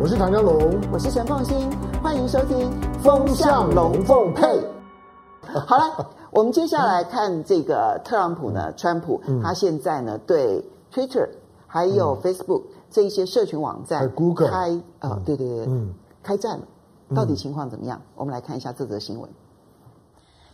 我是唐江龙，我是陈凤新，欢迎收听《风向龙凤配》。好了，我们接下来看这个特朗普呢，川普，嗯、他现在呢对 Twitter 还有 Facebook、嗯、这一些社群网站，Google。开啊、呃，对对对，嗯，开战了，到底情况怎么样？嗯、我们来看一下这则新闻。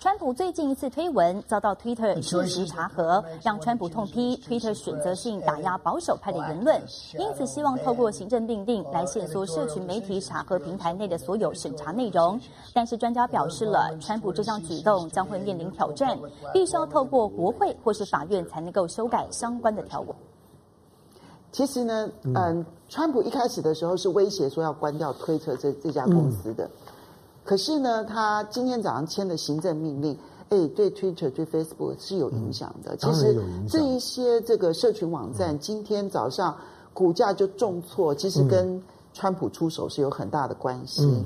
川普最近一次推文遭到 Twitter 即时查核，让川普痛批 Twitter 选择性打压保守派的言论，因此希望透过行政命令来限缩社群媒体查核平台内的所有审查内容。但是专家表示了，川普这项举动将会面临挑战，必须要透过国会或是法院才能够修改相关的条文。其实呢，嗯，川普一开始的时候是威胁说要关掉 Twitter 这这家公司的。嗯可是呢，他今天早上签的行政命令，哎，对 Twitter、对 Facebook 是有影响的。嗯、其实这一些这个社群网站今天早上股价就重挫，其实跟川普出手是有很大的关系。嗯、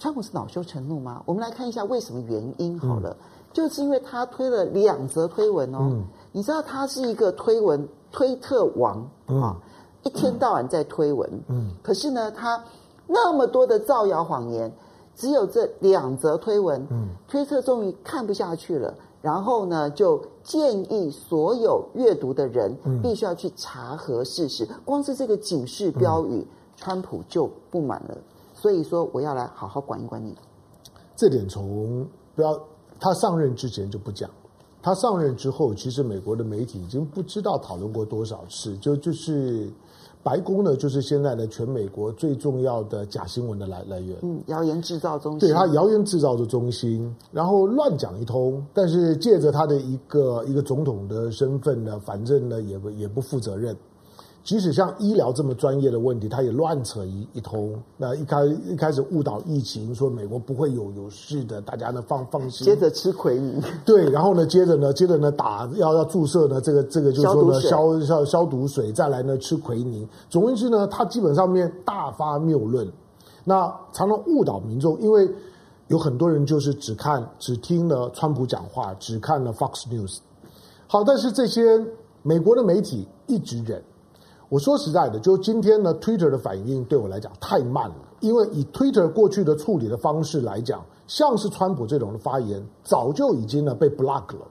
川普是恼羞成怒吗？我们来看一下为什么原因好了，嗯、就是因为他推了两则推文哦。嗯、你知道他是一个推文推特王啊，一天到晚在推文。嗯，可是呢，他。那么多的造谣谎言，只有这两则推文，嗯，推测终于看不下去了，然后呢，就建议所有阅读的人必须要去查核事实。嗯、光是这个警示标语，嗯、川普就不满了，所以说我要来好好管一管你。这点从不要他上任之前就不讲，他上任之后，其实美国的媒体已经不知道讨论过多少次，就就是。白宫呢，就是现在的全美国最重要的假新闻的来来源。嗯，谣言制造中心。对，它谣言制造的中心，然后乱讲一通，但是借着他的一个一个总统的身份呢，反正呢也不也不负责任。即使像医疗这么专业的问题，他也乱扯一一通。那一开一开始误导疫情，说美国不会有有事的，大家呢放放心。接着吃奎宁。对，然后呢，接着呢，接着呢打要要注射呢，这个这个就是说呢消消消毒水，再来呢吃奎宁。总而言之呢，他基本上面大发谬论，那常常误导民众，因为有很多人就是只看只听了川普讲话，只看了 Fox News。好，但是这些美国的媒体一直忍。我说实在的，就今天呢，Twitter 的反应对我来讲太慢了，因为以 Twitter 过去的处理的方式来讲，像是川普这种的发言，早就已经呢被 block 了。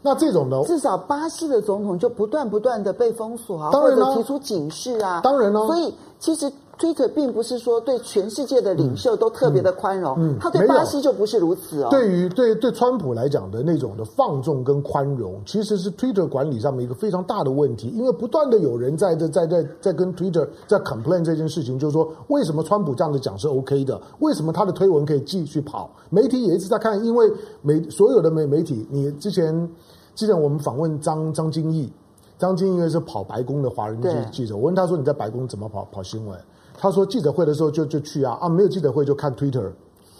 那这种呢，至少巴西的总统就不断不断的被封锁啊，或者提出警示啊，当然了，所以其实。Twitter 并不是说对全世界的领袖都特别的宽容，嗯，嗯，他对巴西就不是如此哦。对于对对川普来讲的那种的放纵跟宽容，其实是 Twitter 管理上面一个非常大的问题，因为不断的有人在在在在在跟 Twitter 在 complain 这件事情，就是说为什么川普这样子讲是 OK 的，为什么他的推文可以继续跑？媒体也一直在看，因为媒所有的媒媒体，你之前之前我们访问张张金义，张金义因为是跑白宫的华人记记者，我问他说你在白宫怎么跑跑新闻？他说记者会的时候就就去啊啊，没有记者会就看 Twitter，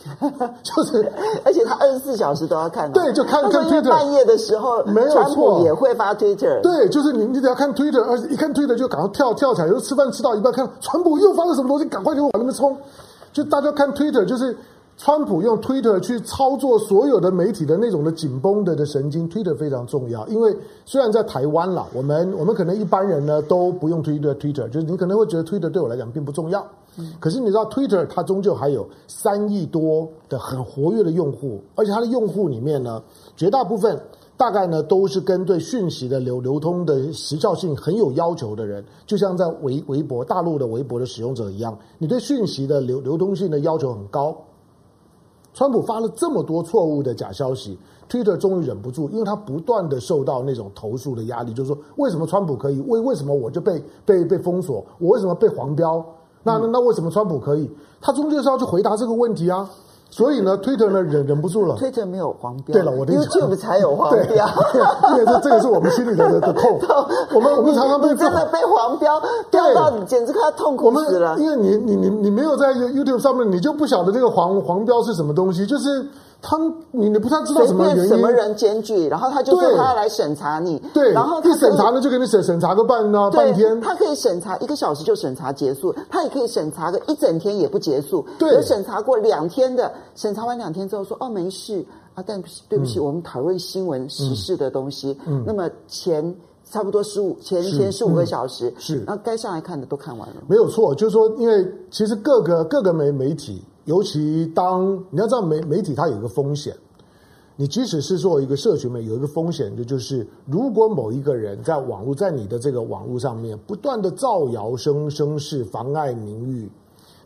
就是，而且他二十四小时都要看，对，就看看 Twitter。半夜的时候，没有错，也会发 Twitter。对，就是你你只要看 Twitter，而且一看 Twitter 就赶快跳跳起来，有时吃饭吃到一半看川普又发了什么东西，赶快就往那边冲。就大家看 Twitter 就是。川普用 Twitter 去操作所有的媒体的那种的紧绷的的神经，Twitter 非常重要。因为虽然在台湾啦，我们我们可能一般人呢都不用 Twitter，Twitter 就是你可能会觉得 Twitter 对我来讲并不重要。嗯。可是你知道 Twitter 它终究还有三亿多的很活跃的用户，而且它的用户里面呢，绝大部分大概呢都是跟对讯息的流流通的时效性很有要求的人，就像在微微博大陆的微博的使用者一样，你对讯息的流流通性的要求很高。川普发了这么多错误的假消息，Twitter 终于忍不住，因为他不断的受到那种投诉的压力，就是说，为什么川普可以，为为什么我就被被被封锁，我为什么被黄标？那那那为什么川普可以？他终究是要去回答这个问题啊。所以呢，Twitter 呢忍忍不住了。Twitter 没有黄标。对了，我的意思。YouTube 才有黄标。对，这这个是我们心里的的 痛。我们我们常常被真的被黄标掉到你简直快要痛苦死了。因为你你你你没有在 YouTube 上面，你就不晓得这个黄黄标是什么东西，就是。他你你不太知道什么原因，什么人检举，然后他就说他要来审查你，对，然后一审查呢就给你审审查个半啊半天，他可以审查一个小时就审查结束，他也可以审查个一整天也不结束，对，有审查过两天的，审查完两天之后说哦没事啊，但对不起，嗯、我们讨论新闻时事的东西，嗯，那么前。差不多十五前前十五个小时，是，那该上来看的都看完了。没有错，就是说，因为其实各个各个媒媒体，尤其当你要知道媒媒体它有一个风险。你即使是做一个社群媒，有一个风险，就就是如果某一个人在网络，在你的这个网络上面不断的造谣生生事，妨碍名誉，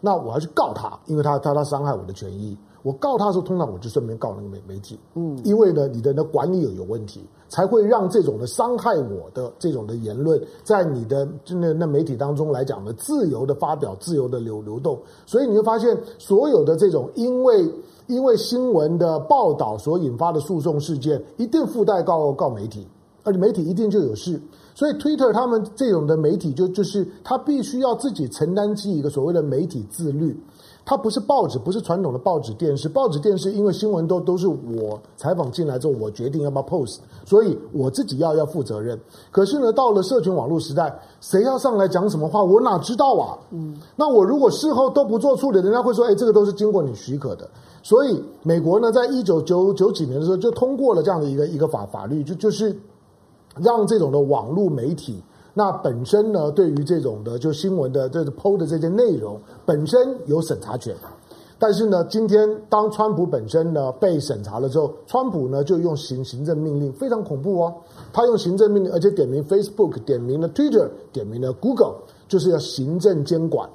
那我要去告他，因为他他他伤害我的权益。我告他的时候，通常我就顺便告那个媒媒体，嗯，因为呢，你的那管理有有问题，才会让这种的伤害我的这种的言论，在你的那那媒体当中来讲呢，自由的发表，自由的流流动。所以你会发现，所有的这种因为。因为新闻的报道所引发的诉讼事件，一定附带告告媒体，而且媒体一定就有事。所以，Twitter 他们这种的媒体就就是他必须要自己承担起一个所谓的媒体自律。它不是报纸，不是传统的报纸、电视。报纸、电视，因为新闻都都是我采访进来之后，我决定要不要 post，所以我自己要要负责任。可是呢，到了社群网络时代，谁要上来讲什么话，我哪知道啊？嗯，那我如果事后都不做处理，人家会说，哎，这个都是经过你许可的。所以，美国呢，在一九九九几年的时候，就通过了这样的一个一个法法律，就就是让这种的网络媒体。那本身呢，对于这种的就新闻的这个 PO 的这些内容本身有审查权，但是呢，今天当川普本身呢被审查了之后，川普呢就用行行政命令，非常恐怖哦，他用行政命令，而且点名 Facebook，点名了 Twitter，点名了 Google，就是要行政监管。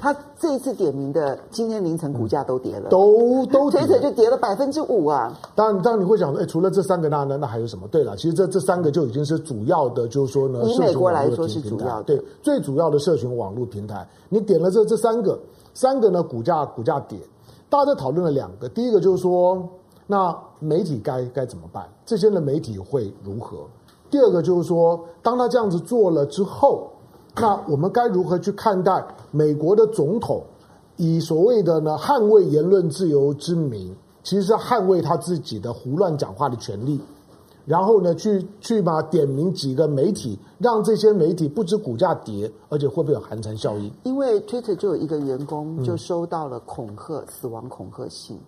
他这一次点名的，今天凌晨股价都跌了，都都跌了，就跌了百分之五啊！当然，当然你会想说，哎，除了这三个，那那那还有什么？对了，其实这这三个就已经是主要的，就是说呢，以美国来说是主要的，对，最主要的社群网络平台。你点了这这三个，三个呢，股价股价跌，大家在讨论了两个，第一个就是说，那媒体该该怎么办？这些的媒体会如何？第二个就是说，当他这样子做了之后。那我们该如何去看待美国的总统以所谓的呢捍卫言论自由之名，其实是捍卫他自己的胡乱讲话的权利，然后呢去去把点名几个媒体，让这些媒体不知股价跌，而且会不会有寒蝉效应？因为 Twitter 就有一个员工就收到了恐吓、嗯、死亡恐吓信，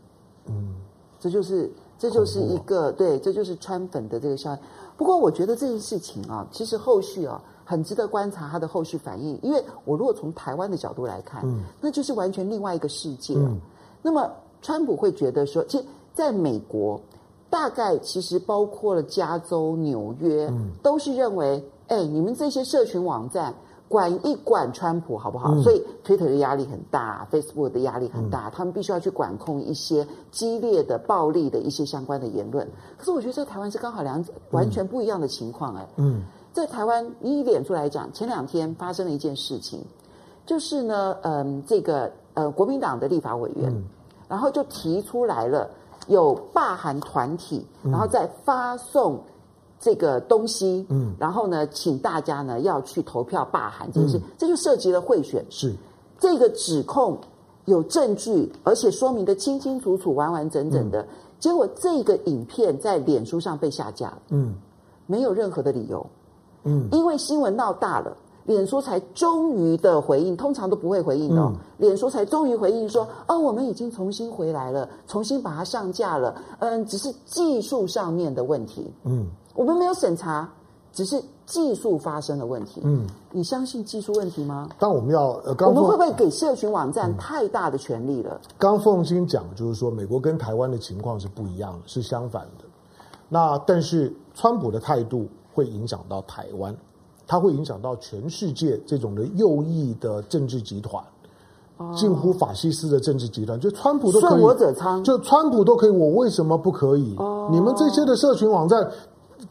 嗯，这就是这就是一个对，这就是川粉的这个效应。不过我觉得这件事情啊，其实后续啊。很值得观察它的后续反应，因为我如果从台湾的角度来看，嗯，那就是完全另外一个世界。嗯，那么川普会觉得说，其实在美国，大概其实包括了加州、纽约，嗯，都是认为，哎，你们这些社群网站管一管川普好不好？嗯，所以 Twitter 的压力很大，Facebook 的压力很大，嗯，他们必须要去管控一些激烈的、暴力的一些相关的言论。可是我觉得在台湾是刚好两者完全不一样的情况，哎，嗯。在台湾，以脸书来讲，前两天发生了一件事情，就是呢，嗯，这个呃，国民党的立法委员，嗯、然后就提出来了有罢韩团体，然后再发送这个东西，嗯，然后呢，请大家呢要去投票罢韩这件事，嗯、这就涉及了贿选，是这个指控有证据，而且说明的清清楚楚、完完整整的，嗯、结果这个影片在脸书上被下架了，嗯，没有任何的理由。嗯，因为新闻闹大了，脸书才终于的回应，通常都不会回应的哦。嗯，脸书才终于回应说：“哦，我们已经重新回来了，重新把它上架了。嗯，只是技术上面的问题。嗯，我们没有审查，只是技术发生的问题。嗯，你相信技术问题吗？但我们要呃，我们会不会给社群网站太大的权利了？刚凤馨讲就是说，美国跟台湾的情况是不一样的，是相反的。那但是川普的态度。会影响到台湾，它会影响到全世界这种的右翼的政治集团，近乎法西斯的政治集团，就川普都可以，顺我者昌，就川普都可以，我为什么不可以？你们这些的社群网站，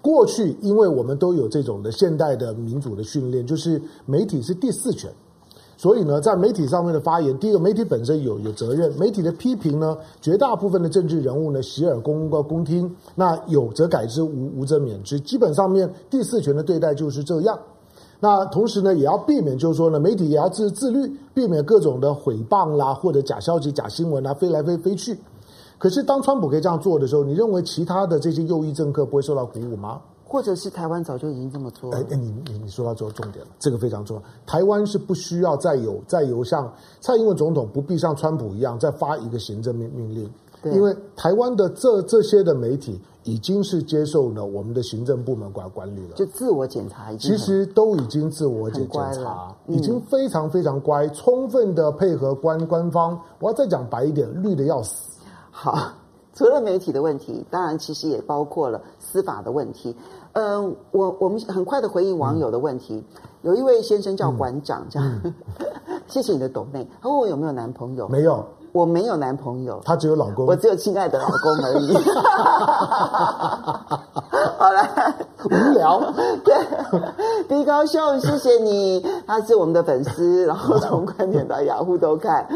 过去因为我们都有这种的现代的民主的训练，就是媒体是第四权。所以呢，在媒体上面的发言，第一个，媒体本身有有责任；媒体的批评呢，绝大部分的政治人物呢，洗耳恭恭听。那有则改之，无无则免之。基本上面第四权的对待就是这样。那同时呢，也要避免，就是说呢，媒体也要自自律，避免各种的诽谤啦，或者假消息、假新闻啊，飞来飞飞去。可是当川普可以这样做的时候，你认为其他的这些右翼政客不会受到鼓舞吗？或者是台湾早就已经这么做了。哎哎，你你你说到这个重点了，这个非常重要。台湾是不需要再有再有像蔡英文总统不必像川普一样再发一个行政命命令。因为台湾的这这些的媒体已经是接受了我们的行政部门管管理了，就自我检查已经，其实都已经自我检检查，已经非常非常乖，嗯、充分的配合官官方。我要再讲白一点，绿的要死。好，除了媒体的问题，当然其实也包括了司法的问题。嗯、呃，我我们很快的回应网友的问题。嗯、有一位先生叫馆长，这样，嗯、谢谢你的抖内。他问我有没有男朋友？没有。我没有男朋友，他只有老公，我只有亲爱的老公而已。好了，无聊。对，低高秀，谢谢你，他是我们的粉丝，然后从观点到雅虎都看。